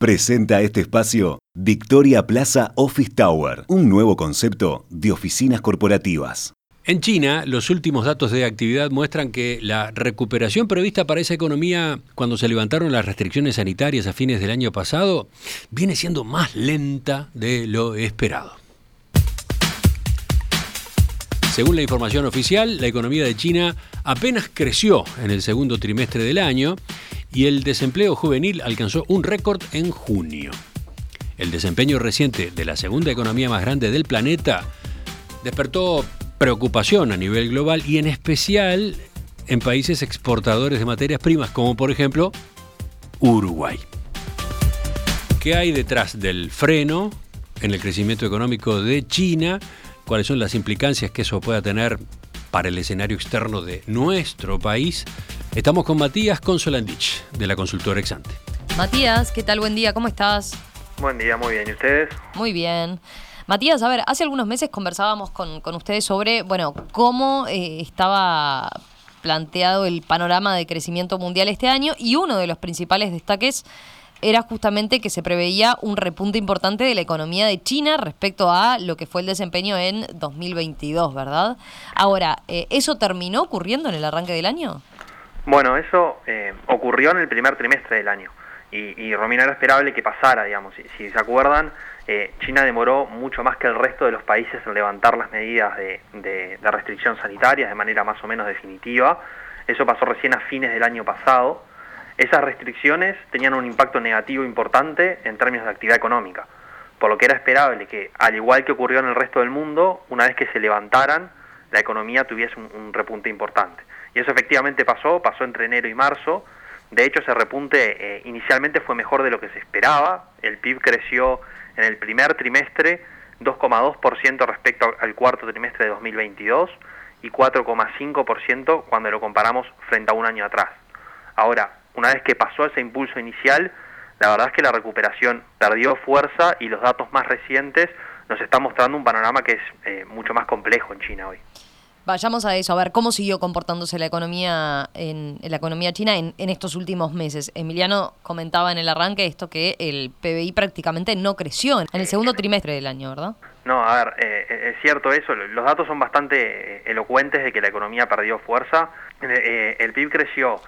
Presenta este espacio Victoria Plaza Office Tower, un nuevo concepto de oficinas corporativas. En China, los últimos datos de actividad muestran que la recuperación prevista para esa economía cuando se levantaron las restricciones sanitarias a fines del año pasado viene siendo más lenta de lo esperado. Según la información oficial, la economía de China apenas creció en el segundo trimestre del año y el desempleo juvenil alcanzó un récord en junio. El desempeño reciente de la segunda economía más grande del planeta despertó preocupación a nivel global y en especial en países exportadores de materias primas como por ejemplo Uruguay. ¿Qué hay detrás del freno en el crecimiento económico de China? ¿Cuáles son las implicancias que eso pueda tener para el escenario externo de nuestro país? Estamos con Matías Consolandich, de la consultora Exante. Matías, ¿qué tal? Buen día, ¿cómo estás? Buen día, muy bien. ¿Y ustedes? Muy bien. Matías, a ver, hace algunos meses conversábamos con, ustedes sobre, bueno, cómo eh, estaba planteado el panorama de crecimiento mundial este año y uno de los principales destaques era justamente que se preveía un repunte importante de la economía de China respecto a lo que fue el desempeño en 2022, ¿verdad? Ahora, eh, ¿eso terminó ocurriendo en el arranque del año? Bueno, eso eh, ocurrió en el primer trimestre del año y, Romina era esperable que pasara, digamos. Si, si se acuerdan, eh, China demoró mucho más que el resto de los países en levantar las medidas de, de, de, restricción sanitaria de manera más o menos definitiva. Eso pasó recién a fines del año pasado. Esas restricciones tenían un impacto negativo importante en términos de actividad económica, por lo que era esperable que, al igual que ocurrió en el resto del mundo, una vez que se levantaran, la economía tuviese un, un repunte importante. Y eso efectivamente pasó, pasó entre enero y marzo. De hecho, ese repunte eh, inicialmente fue mejor de lo que se esperaba. El PIB creció en el primer trimestre 2,2% respecto al cuarto trimestre de 2022 y 4,5% cuando lo comparamos frente a un año atrás. Ahora, una vez que pasó ese impulso inicial, la verdad es que la recuperación perdió fuerza y los datos más recientes nos están mostrando un panorama que es eh, mucho más complejo en China hoy. Vayamos a eso, a ver cómo siguió comportándose la economía en, en la economía china en, en, estos últimos meses. Emiliano comentaba en el arranque esto que el PBI prácticamente no creció en el segundo trimestre del año, ¿verdad? No, a ver, eh, es cierto eso. Los datos son bastante eh, elocuentes de que la economía perdió fuerza. Eh, el PIB creció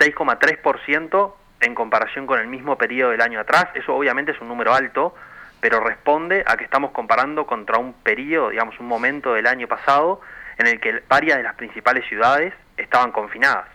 6,3% en comparación con el mismo periodo del año atrás. Eso obviamente es un número alto, pero responde a que estamos comparando contra un periodo, digamos, un momento del año pasado en el que varias de las principales ciudades estaban confinadas.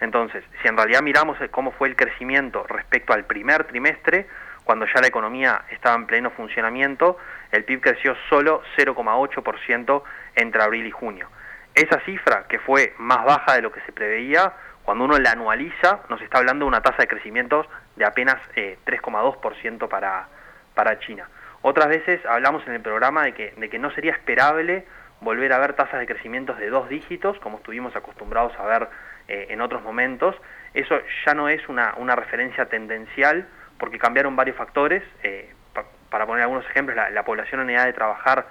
Entonces, si en realidad miramos cómo fue el crecimiento respecto al primer trimestre, cuando ya la economía estaba en pleno funcionamiento, el PIB creció solo 0,8% entre abril y junio. Esa cifra, que fue más baja de lo que se preveía, cuando uno la anualiza, nos está hablando de una tasa de crecimiento de apenas eh, 3,2% para, para China. Otras veces hablamos en el programa de que, de que no sería esperable volver a ver tasas de crecimiento de dos dígitos, como estuvimos acostumbrados a ver eh, en otros momentos. Eso ya no es una, referencia tendencial porque cambiaron varios factores. Eh, pa para poner algunos ejemplos, la, la, población en edad de trabajar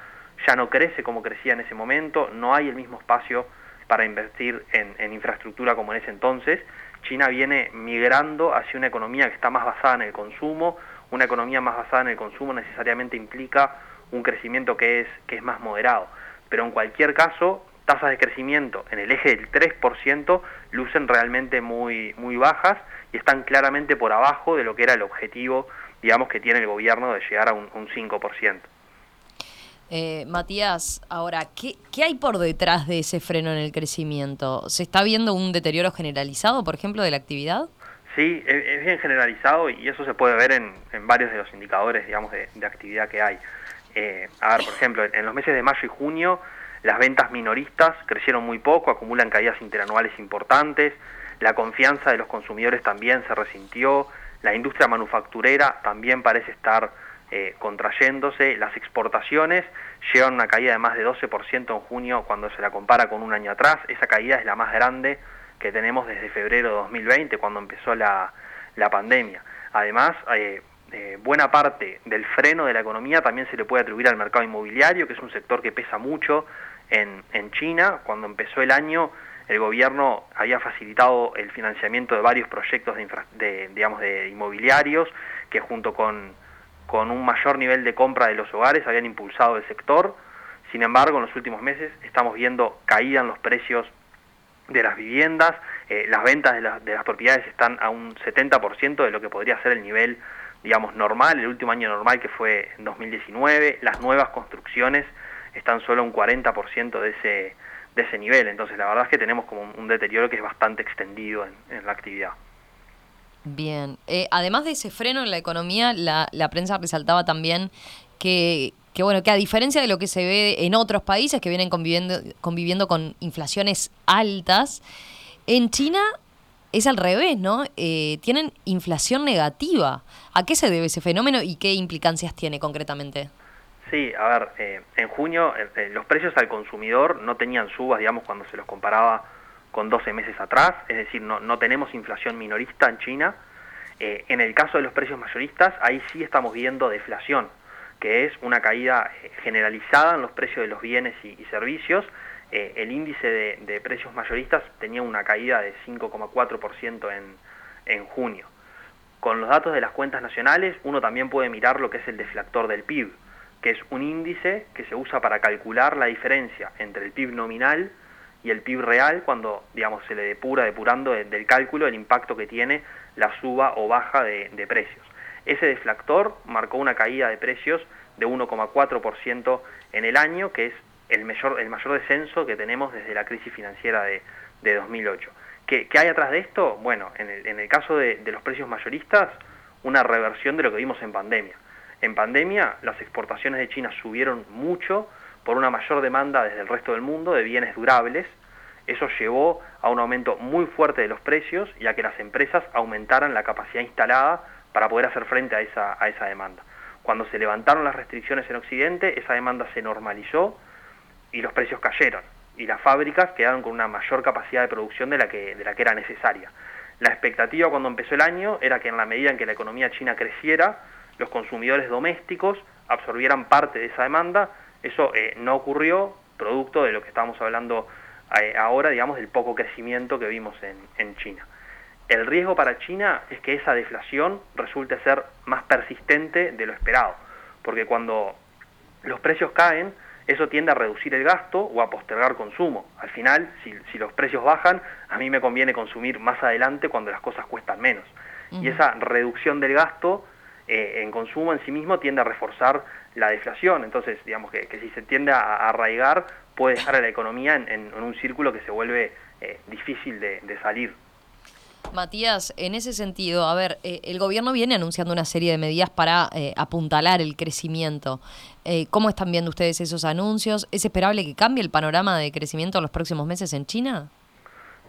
ya no crece como crecía en ese momento, no hay el mismo espacio para invertir en, en infraestructura como en ese entonces. China viene migrando hacia una economía que está más basada en el consumo, una economía más basada en el consumo necesariamente implica un crecimiento que es, que es más moderado pero en cualquier caso, tasas de crecimiento en el eje del 3% lucen realmente muy, muy bajas y están claramente por abajo de lo que era el objetivo, digamos, que tiene el gobierno de llegar a un, un 5%. Eh, Matías, ahora, ¿qué, ¿qué, hay por detrás de ese freno en el crecimiento? ¿Se está viendo un deterioro generalizado, por ejemplo, de la actividad? Sí, es, bien generalizado y eso se puede ver en, en varios de los indicadores, digamos, de, de actividad que hay. Eh, a ver, por ejemplo, en los meses de mayo y junio las ventas minoristas crecieron muy poco, acumulan caídas interanuales importantes, la confianza de los consumidores también se resintió, la industria manufacturera también parece estar eh, contrayéndose, las exportaciones llevan una caída de más de 12% en junio cuando se la compara con un año atrás, esa caída es la más grande que tenemos desde febrero de 2020, cuando empezó la, la pandemia. Además, eh, eh, buena parte del freno de la economía también se le puede atribuir al mercado inmobiliario, que es un sector que pesa mucho en, en China. Cuando empezó el año, el gobierno había facilitado el financiamiento de varios proyectos de, de, digamos, de inmobiliarios que junto con, con un mayor nivel de compra de los hogares habían impulsado el sector. Sin embargo, en los últimos meses estamos viendo caída en los precios de las viviendas, eh, las ventas de, de, las propiedades están a un 70% de lo que podría ser el nivel, digamos, normal, el último año normal que fue en 2019, las nuevas construcciones están solo a un 40% de ese, de ese nivel, entonces la verdad es que tenemos como un, deterioro que es bastante extendido en, la actividad. Bien, eh, además de ese freno en la economía, la, la prensa resaltaba también que, que bueno, que a diferencia de lo que se ve en otros países que vienen conviviendo, conviviendo con inflaciones altas, en China es al revés, ¿no? Eh, tienen inflación negativa. ¿A qué se debe ese fenómeno y qué implicancias tiene concretamente? Sí, a ver, eh, en junio eh, los precios al consumidor no tenían subas, digamos, cuando se los comparaba con 12 meses atrás, es decir, no, no tenemos inflación minorista en China. en el caso de los precios mayoristas, ahí sí estamos viendo deflación que es una caída generalizada en los precios de los bienes y, servicios. Eh, el índice de, precios mayoristas tenía una caída de 5,4% en, en junio. Con los datos de las cuentas nacionales, uno también puede mirar lo que es el deflactor del PIB, que es un índice que se usa para calcular la diferencia entre el PIB nominal y el PIB real cuando digamos se le depura depurando del cálculo el impacto que tiene la suba o baja de precios. Ese deflactor marcó una caída de precios de 1,4% en el año, que es el mayor, el mayor descenso que tenemos desde la crisis financiera de, 2008. ¿Qué, hay atrás de esto? Bueno, en el, caso de, los precios mayoristas, una reversión de lo que vimos en pandemia. En pandemia, las exportaciones de China subieron mucho por una mayor demanda desde el resto del mundo de bienes durables. Eso llevó a un aumento muy fuerte de los precios y a que las empresas aumentaran la capacidad instalada para poder hacer frente a esa, a esa demanda. Cuando se levantaron las restricciones en Occidente, esa demanda se normalizó y los precios cayeron y las fábricas quedaron con una mayor capacidad de producción de la que, de la que era necesaria. La expectativa cuando empezó el año era que en la medida en que la economía china creciera, los consumidores domésticos absorbieran parte de esa demanda. Eso eh, no ocurrió, producto de lo que estamos hablando eh, ahora, digamos, del poco crecimiento que vimos en, en China. El riesgo para China es que esa deflación resulte ser más persistente de lo esperado, porque cuando los precios caen, eso tiende a reducir el gasto o a postergar consumo. Al final, si, los precios bajan, a mí me conviene consumir más adelante cuando las cosas cuestan menos. Y esa reducción del gasto eh, en consumo en sí mismo tiende a reforzar la deflación. Entonces, digamos que, si se tiende a, arraigar, puede dejar a la economía en, un círculo que se vuelve eh, difícil de salir. Matías, en ese sentido, a ver, eh, el gobierno viene anunciando una serie de medidas para eh, apuntalar el crecimiento. Eh, ¿Cómo están viendo ustedes esos anuncios? ¿Es esperable que cambie el panorama de crecimiento en los próximos meses en China?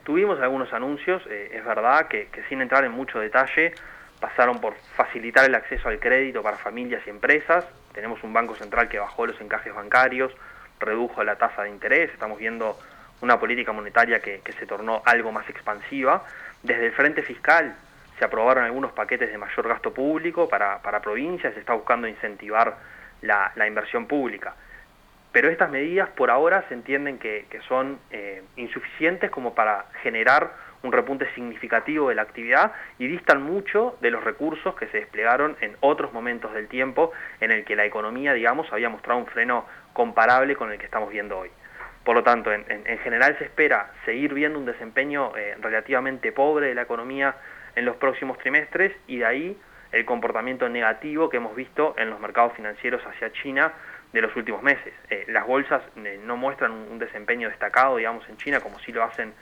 Tuvimos algunos anuncios, es verdad que, sin entrar en mucho detalle, pasaron por facilitar el acceso al crédito para familias y empresas. Tenemos un Banco Central que bajó los encajes bancarios, redujo la tasa de interés, estamos viendo una política monetaria que se tornó algo más expansiva desde el frente fiscal se aprobaron algunos paquetes de mayor gasto público para, para provincias, se está buscando incentivar la, inversión pública. Pero estas medidas por ahora se entienden que, son eh, insuficientes como para generar un repunte significativo de la actividad y distan mucho de los recursos que se desplegaron en otros momentos del tiempo en el que la economía, digamos, había mostrado un freno comparable con el que estamos viendo hoy. Por lo tanto, en, general se espera seguir viendo un desempeño eh, relativamente pobre de la economía en los próximos trimestres y de ahí el comportamiento negativo que hemos visto en los mercados financieros hacia China de los últimos meses. Eh, las bolsas eh, no muestran un, desempeño destacado, digamos, en China como sí lo hacen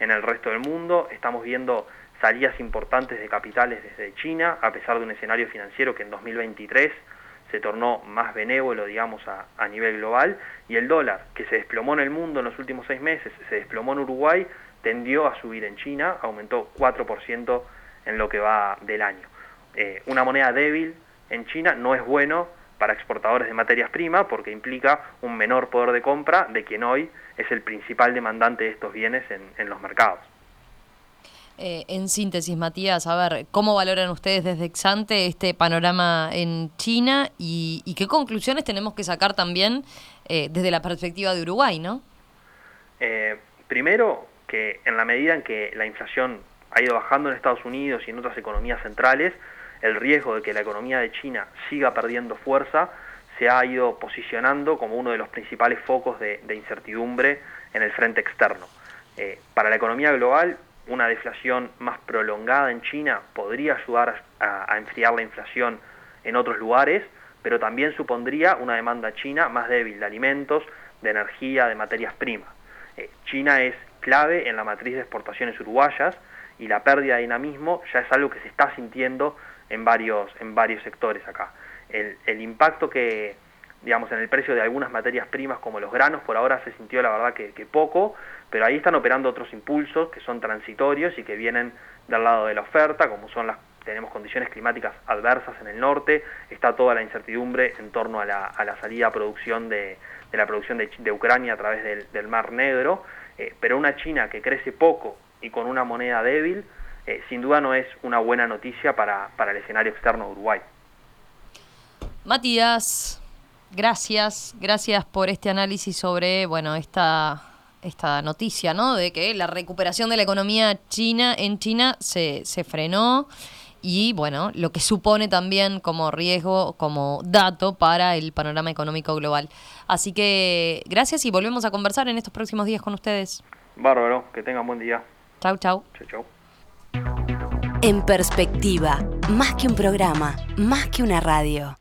en el resto del mundo. Estamos viendo salidas importantes de capitales desde China, a pesar de un escenario financiero que en 2023 se tornó más benévolo, digamos, a, nivel global, y el dólar, que se desplomó en el mundo en los últimos seis meses, se desplomó en Uruguay, tendió a subir en China, aumentó 4% en lo que va del año. Eh, una moneda débil en China no es bueno para exportadores de materias primas porque implica un menor poder de compra de quien hoy es el principal demandante de estos bienes en los mercados. Eh, en síntesis, Matías, a ver, ¿cómo valoran ustedes desde Exante este panorama en China y, qué conclusiones tenemos que sacar también eh, desde la perspectiva de Uruguay, no? Eh, primero, que en la medida en que la inflación ha ido bajando en Estados Unidos y en otras economías centrales, el riesgo de que la economía de China siga perdiendo fuerza se ha ido posicionando como uno de los principales focos de, incertidumbre en el frente externo. Para la economía global, una deflación más prolongada en China podría ayudar a, enfriar la inflación en otros lugares, pero también supondría una demanda china más débil de alimentos, de energía, de materias primas. Eh, china es clave en la matriz de exportaciones uruguayas y la pérdida de dinamismo ya es algo que se está sintiendo en varios, en varios sectores acá. El, impacto que, digamos, en el precio de algunas materias primas como los granos por ahora se sintió la verdad que, poco, pero ahí están operando otros impulsos que son transitorios y que vienen del lado de la oferta, como son las tenemos condiciones climáticas adversas en el norte, está toda la incertidumbre en torno a la, salida a producción de, de la producción de, de, Ucrania a través del, del Mar Negro, eh, pero una China que crece poco y con una moneda débil, eh, sin duda no es una buena noticia para, para el escenario externo de Uruguay. Matías, gracias, gracias por este análisis sobre, bueno, esta, esta noticia, ¿no? De que la recuperación de la economía china en China se, se frenó y, bueno, lo que supone también como riesgo, como dato para el panorama económico global. Así que gracias y volvemos a conversar en estos próximos días con ustedes. Bárbaro, que tengan buen día. Chau, chau. Chau, chau. En perspectiva, más que un programa, más que una radio.